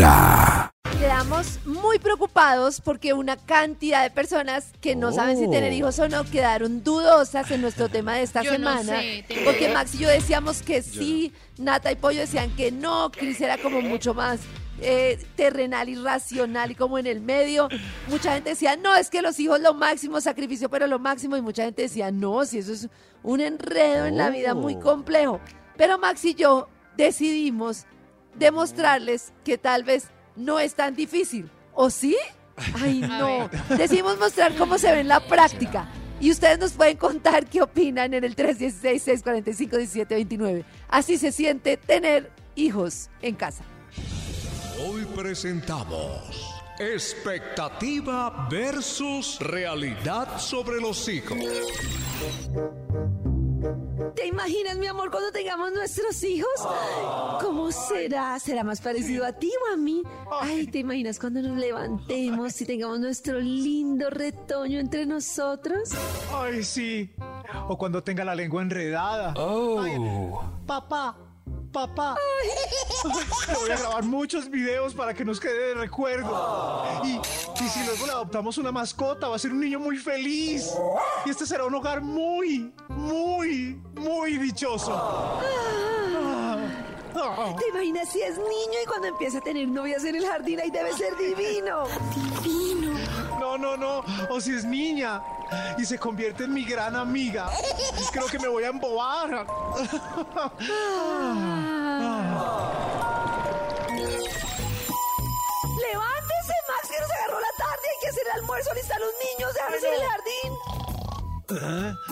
Vibra. Quedamos muy preocupados porque una cantidad de personas que no saben si tener hijos o no quedaron dudosas en nuestro tema de esta Yo no semana. sé, tengo- porque Max y yo decíamos que sí, Nata y Pollo decían que no, Cris era como mucho más eh, terrenal y racional y como en el medio. Mucha gente decía, no, es que los hijos lo máximo, sacrificio, pero lo máximo. Y mucha gente decía, no, si eso es un enredo en la vida muy complejo. Pero Max y yo decidimos demostrarles que tal vez no es tan difícil. ¿O sí? Ay, no. Decidimos mostrar cómo se ve en la práctica. Y ustedes nos pueden contar qué opinan en el 316-645-1729. Así se siente tener hijos en casa. Hoy presentamos expectativa versus realidad sobre los hijos. ¿Te imaginas, mi amor, cuando tengamos nuestros hijos? ¿Cómo será? ¿Será más parecido a ti o a mí? Ay, ¿te imaginas cuando nos levantemos y tengamos nuestro lindo retoño entre nosotros? Ay, sí. O cuando tenga la lengua enredada. Ay, papá, papá. Voy a grabar muchos videos para que nos quede de recuerdo. Y, y si luego le adoptamos una mascota, va a ser un niño muy feliz. Y este será un hogar muy, muy, muy dichoso. Ah. ¿Te imaginas si es niño y cuando empieza a tener novias en el jardín ahí debe ser divino? Divino. No, no, no. O si es niña y se convierte en mi gran amiga. Creo que me voy a embobar. Levántese, Max, que nos agarró la tarde. Hay que hacer el almuerzo, listar a los niños, déjame en el jardín.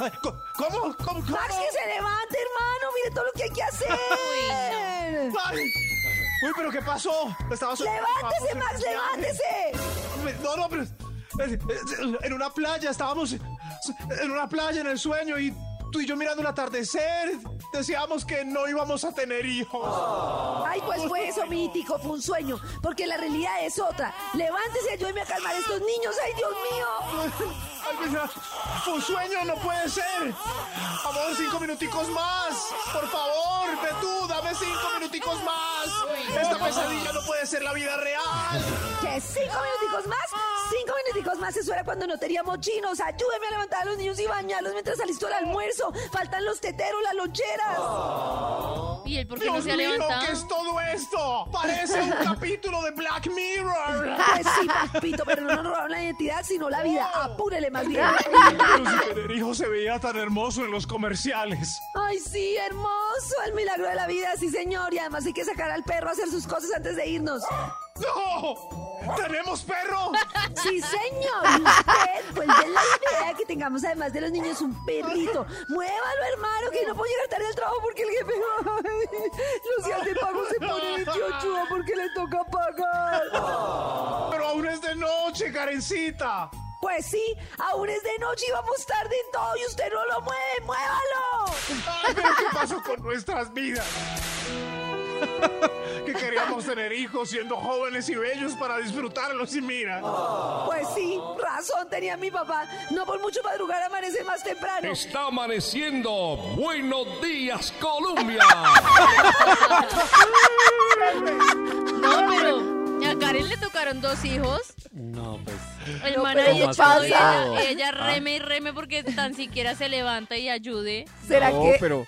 Ay, co- ¿Cómo? ¿Cómo? ¿Cómo? Max, que se levante, hermano. Mire todo lo que hay que hacer. Ay. Uy, pero ¿qué pasó? Estaba so- Levántese, Max, levántese. No, no, pero en una playa, estábamos en una playa en el sueño y tú y yo mirando el atardecer, decíamos que no íbamos a tener hijos. Ay, pues fue eso, mítico, fue un sueño, porque la realidad es otra. Levántese, ayúdeme a calmar a estos niños, ay, Dios mío. Ay, mira, un sueño no puede ser. Amor, cinco minuticos más. Por favor, ve tú, dame cinco minuticos más. Esta pesadilla no puede ser la vida real. ¿Qué? ¿Cinco minuticos más? Cinco minuticos más, eso era cuando no teníamos chinos. Ayúdeme a levantar a los niños y bañarlos mientras alisto el almuerzo. Faltan los teteros, las loncheras. ¿Y él por qué no se ha mío, levantado? ¿qué es todo esto? Parece un capítulo de Black Mirror. Pues sí, papito, pero no nos robaron la identidad, sino la vida. Apúrele más bien. Pero si tener hijos se veía tan hermoso en los comerciales. Ay, sí, hermoso, el milagro de la vida, sí, señor. Y además hay que sacar al perro a hacer sus cosas antes de irnos. ¡No! ¿Tenemos perro? Sí, señor. Y usted, pues de la idea que tengamos además de los niños un perrito. Muévalo, hermano, que no puedo llegar tarde al trabajo porque el jefe. Ay, los días de pago se ponen chochuda porque le toca pagar. Pero aún es de noche, Karencita. Pues sí, aún es de noche y vamos tarde en todo y usted no lo mueve. ¡Muévalo! Ay, pero ¿qué pasó con nuestras vidas? que queríamos tener hijos siendo jóvenes y bellos para disfrutarlos y mira. Pues sí, razón tenía mi papá. No por mucho madrugar amanece más temprano. Está amaneciendo. Buenos días, Colombia. No, pero a Karen le tocaron dos hijos. No, pues. El man pero ahí ¿qué echado y ella, ella reme y reme porque tan siquiera se levanta y ayude. ¿Será no, que.? pero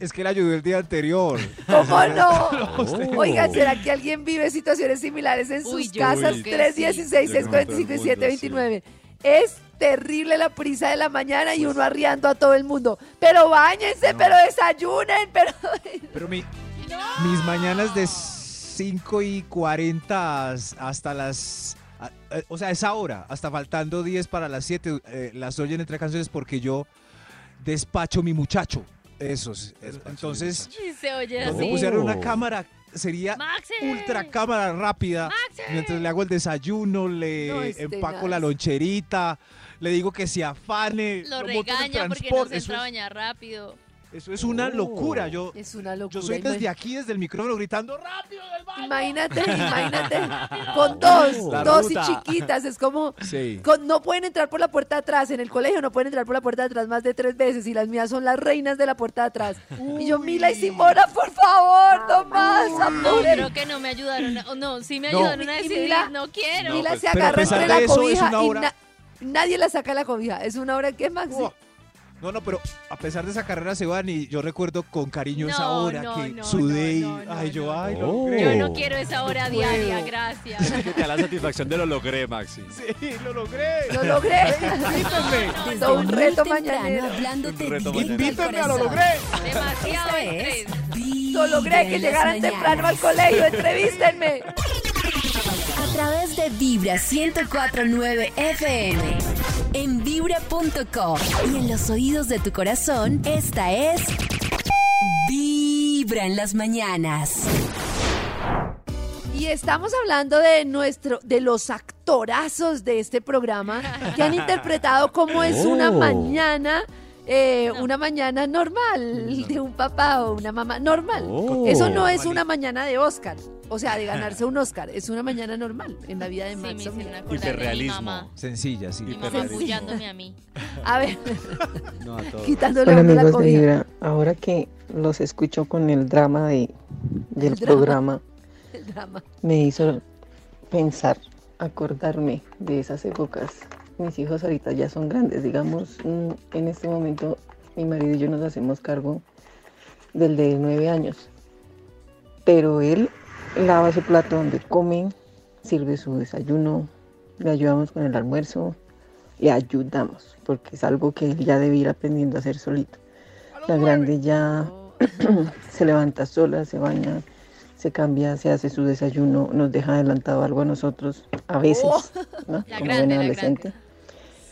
es que la ayudé el día anterior. ¿Cómo no? usted- Oigan, ¿será que alguien vive situaciones similares en sus Uy, yo casas? creo que sí. 316 645 y 729 Es terrible la prisa de la mañana y uno arriando a todo el mundo. Pero bañense, pero desayunen, pero... Pero mi, mis mañanas de 5 y 40 hasta las... eh, O sea, esa hora, hasta faltando 10 para las 7, eh, las oyen entre canciones porque yo despacho mi muchacho. Eso es. es- Entonces, se oye así. pusieron una cámara, sería Maxi. ultra cámara rápida. Maxi. Mientras le hago el desayuno, le No, es empaco la loncherita, le digo que se afane. Lo regaña porque no se entra a es- bañar rápido. Eso es una locura. Yo, Es una locura. yo soy desde aquí, desde el micrófono, gritando rápido del baño. Imagínate, imagínate, con dos, La dos y chiquitas, es como, Sí. con- no pueden entrar por la puerta de atrás, en el colegio no pueden entrar por la puerta de atrás más de tres veces y las mías son las reinas de la puerta de atrás. Y yo, Mila y Simona, por favor, no más, No, creo que no me ayudaron. a- no, sí me No. ayudaron a decidir. Mila- no quiero. Mila pues, se agarra entre la cobija y na- nadie la saca la cobija. Es una hora que, Maxi. Oh. No, no, pero a pesar de esa carrera se van y yo recuerdo con cariño esa hora no, que no, sudé no, y no, ay, yo, no. ay, no Oh. Yo no quiero esa hora No diaria, puedo. gracias. Que te da la satisfacción de lo logré, Maxi. Sí, lo logré. Lo logré. Todo un reto mañanero. hablándote Invítenme a lo logré. Demasiado estrés. Lo logré que llegaran temprano al colegio. Entrevístenme. A través de Vibra 1049 FM. En vibra.com. Y en los oídos de tu corazón, esta es. Vibra en las mañanas. Y estamos hablando de nuestro, de los actorazos de este programa que han interpretado cómo es una Oh. mañana, eh, una mañana normal de un papá o una mamá normal. Oh. Eso no es una mañana de Oscar, o sea, de ganarse un Oscar, es una mañana normal en la vida de Sí, me Max. O'Meara. acordar de mi Hiperrealismo. mamá. Sencilla, sí. Mi mamá Hiperrealismo. bullándome a mí. A ver, No, a todo. quitándole la amigos de. Vibra, ahora que los escucho con el drama de, del El drama. programa, El drama. me hizo pensar, acordarme de esas épocas. Mis hijos ahorita ya son grandes, digamos, mm, en este momento mi marido y yo nos hacemos cargo del de nueve años. Pero él lava su plato donde comen, sirve su desayuno, le ayudamos con el almuerzo, le ayudamos, porque es algo que él ya debe ir aprendiendo a hacer solito. La grande ya se levanta sola, se baña, se cambia, se hace su desayuno, nos deja adelantado algo a nosotros, a veces, Oh. ¿no? La Como grande, buen la adolescente.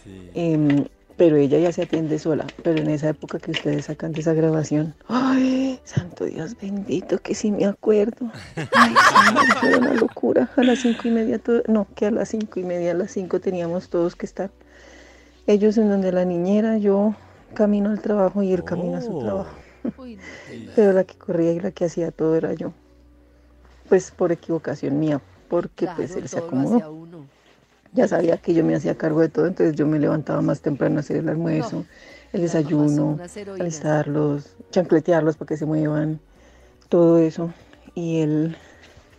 Sí. Em, pero ella ya se atiende sola. Pero en esa época que ustedes sacan de esa grabación, ¡ay, santo Dios bendito, que sí me acuerdo! ¡Ay, sí, fue una locura! A las cinco y media, todo- no, que a las cinco y media, a las cinco teníamos todos que estar. Ellos en donde la niñera, yo camino al trabajo y él camina a su Oh. trabajo. Pero la que corría y la que hacía todo era yo. Pues por equivocación mía, porque pues él se acomodó. Ya sabía que yo me hacía cargo de todo, entonces yo me levantaba más temprano a hacer el almuerzo, No, el desayuno, alistarlos, chancletearlos para que se muevan, todo eso. Y él,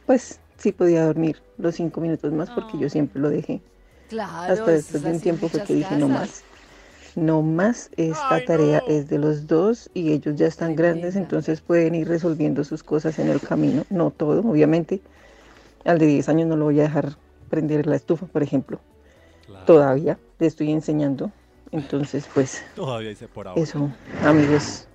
pues sí podía dormir los cinco minutos más porque yo Oh. siempre lo dejé. Claro, Hasta después es de un tiempo fue que dije, no más. No más, esta tarea es de los dos y ellos ya están grandes, entonces pueden ir resolviendo sus cosas en el camino. No todo, obviamente. Al de 10 años no lo voy a dejar prender la estufa, por ejemplo. Claro. Todavía le estoy enseñando. Entonces, pues Todavía dice por ahora. eso, amigos,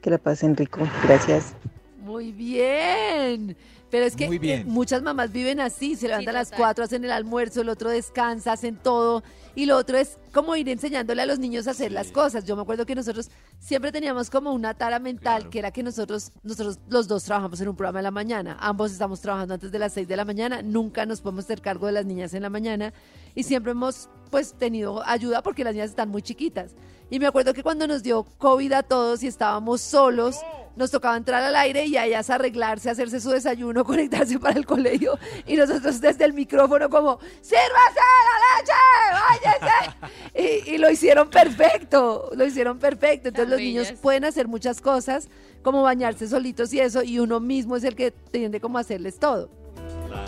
que la pasen rico. Gracias. Muy bien. Pero es que Muy bien. eh, muchas mamás viven así, se levantan a las. 4, hacen el almuerzo, el otro descansa, hacen todo. Y lo otro es como ir enseñándole a los niños a hacer las cosas. Yo me acuerdo que nosotros siempre teníamos como una tara mental, Claro. que era que nosotros, nosotros los dos trabajamos en un programa de la mañana. Ambos estamos trabajando antes de las 6 de la mañana. Nunca nos podemos hacer cargo de las niñas en la mañana. Y siempre hemos pues tenido ayuda porque las niñas están muy chiquitas. Y me acuerdo que cuando nos dio COVID a todos y estábamos solos, nos tocaba entrar al aire y a ellas arreglarse, hacerse su desayuno, conectarse para el colegio. Y nosotros desde el micrófono como, ¡sírvase la leche! ¡Váyase! Y, y lo hicieron perfecto, lo hicieron perfecto. Entonces los niños pueden hacer muchas cosas, como bañarse solitos y eso, y uno mismo es el que tiende como a hacerles todo.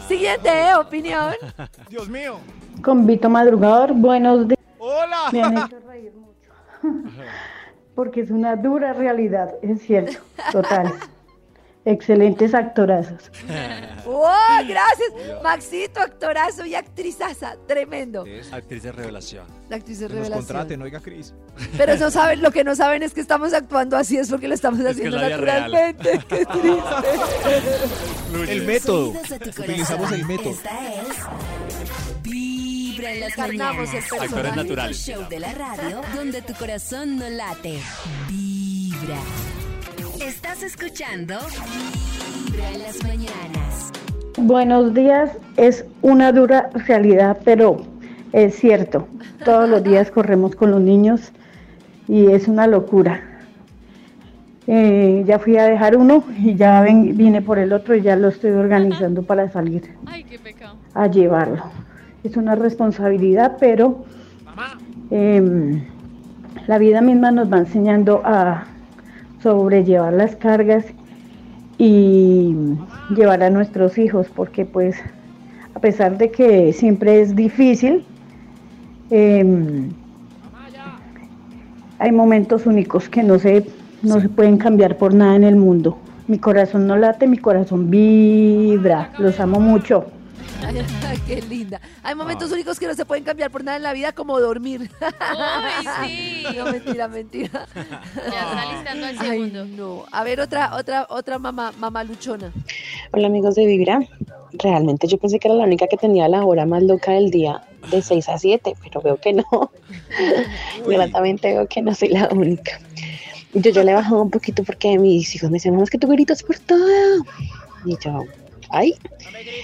Siguiente ¿eh? opinión. Dios mío. Con Vito Madrugador, buenos días. Hola. Me han hecho reír mucho. Porque es una dura realidad, es cierto, total. Excelentes actorazos. ¡Wow! Gracias. Maxito, actorazo y actrizaza. Tremendo. Actriz de revelación. La actriz de Que nos revelación. contraten, oiga, Cris. Pero no saben, lo que no saben es que estamos actuando así, es porque lo estamos que haciendo es real. naturalmente. Qué triste. El método. Utilizamos el método. Esta es Vibra en las mañanas. el personaje. Actores El show de la radio donde tu corazón no late. Vibra. Estás escuchando Vibra en las mañanas. Buenos días, es una dura realidad, pero es cierto. Todos los días corremos con los niños y es una locura. Eh, ya fui a dejar uno y ya ven- vine por el otro y ya lo estoy organizando para salir Ay, qué pecado. a llevarlo. Es una responsabilidad, pero em, la vida misma nos va enseñando a sobrellevar las cargas y llevar a nuestros hijos, porque pues a pesar de que siempre es difícil, em, hay momentos únicos que no se, no se pueden cambiar por nada en el mundo. Mi corazón no late, mi corazón vibra, los amo mucho. Ay, qué linda. Hay momentos únicos que no se pueden cambiar por nada en la vida, como dormir. Uy, sí. No, mentira, mentira. Ya está listando al Ay, segundo. no. A ver, otra, otra, otra mamá, mamá luchona. Hola amigos de Vibra. Realmente yo pensé que era la única que tenía la hora más loca del día de 6 a 7, pero veo que no. Gratamente veo que no soy la única. Yo ya le he bajado un poquito porque mis hijos me dicen, mamá, es que tú gritas por todo. Y yo, ay.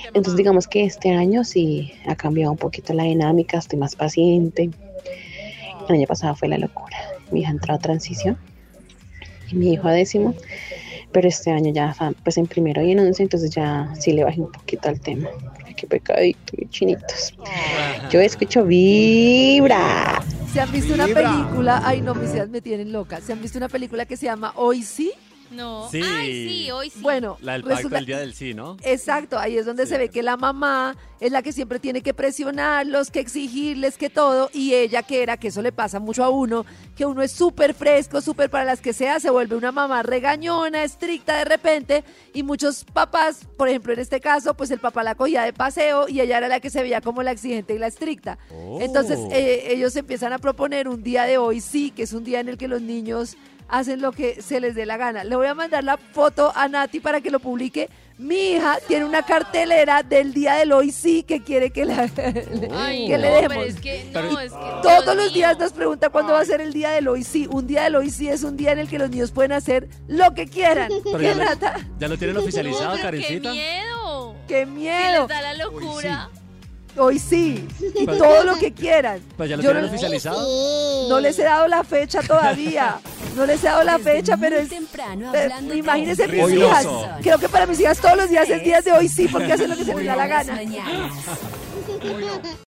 Entonces digamos que este año sí ha cambiado un poquito la dinámica, estoy más paciente. El año pasado fue la locura. Mi hija entró a transición y mi hijo a décimo pero este año ya está pues en primero y en once, entonces ya sí le bajé un poquito al tema. Qué pecadito, mis chinitos. Yo escucho vibra. ¿Se han visto una película? Ay, no, mis hijas me tienen loca. ¿Se han visto una película que se llama Hoy sí? No. Sí. Ay, sí, hoy sí. Bueno, La del pacto del día del sí, ¿no? Exacto, ahí es donde se ve que la mamá es la que siempre tiene que presionarlos, que exigirles, que todo, y ella que era, que eso le pasa mucho a uno, que uno es súper fresco, súper para las que sea, se vuelve una mamá regañona, estricta de repente, y muchos papás, por ejemplo en este caso, pues el papá la cogía de paseo y ella era la que se veía como la exigente y la estricta. Entonces Oh. eh, ellos empiezan a proponer un día de hoy sí, que es un día en el que los niños hacen lo que se les dé la gana. Le voy a mandar la foto a Nati para que lo publique. Mi hija tiene una cartelera del día del hoy sí que quiere que, la, Ay, que no, le pero demos. es que, no, Pero- es que, Todos Dios los días nos pregunta cuándo va a ser el día del hoy sí. Un día del hoy sí es un día en el que los niños pueden hacer lo que quieran. Pero ¿Qué ya, lo, Nata? ya lo tienen oficializado, No, Karencita. ¡Qué miedo! ¡Qué miedo! les da la locura. Hoy sí. Y todo lo que quieran. Pues ya lo Yo tienen no- oficializado. No les he dado la fecha todavía. No les he dado la Desde fecha, pero es temprano hablando imagínense mis hijas. Creo que para mis hijas todos los días es días de hoy sí, porque hacen lo que se les da la gana.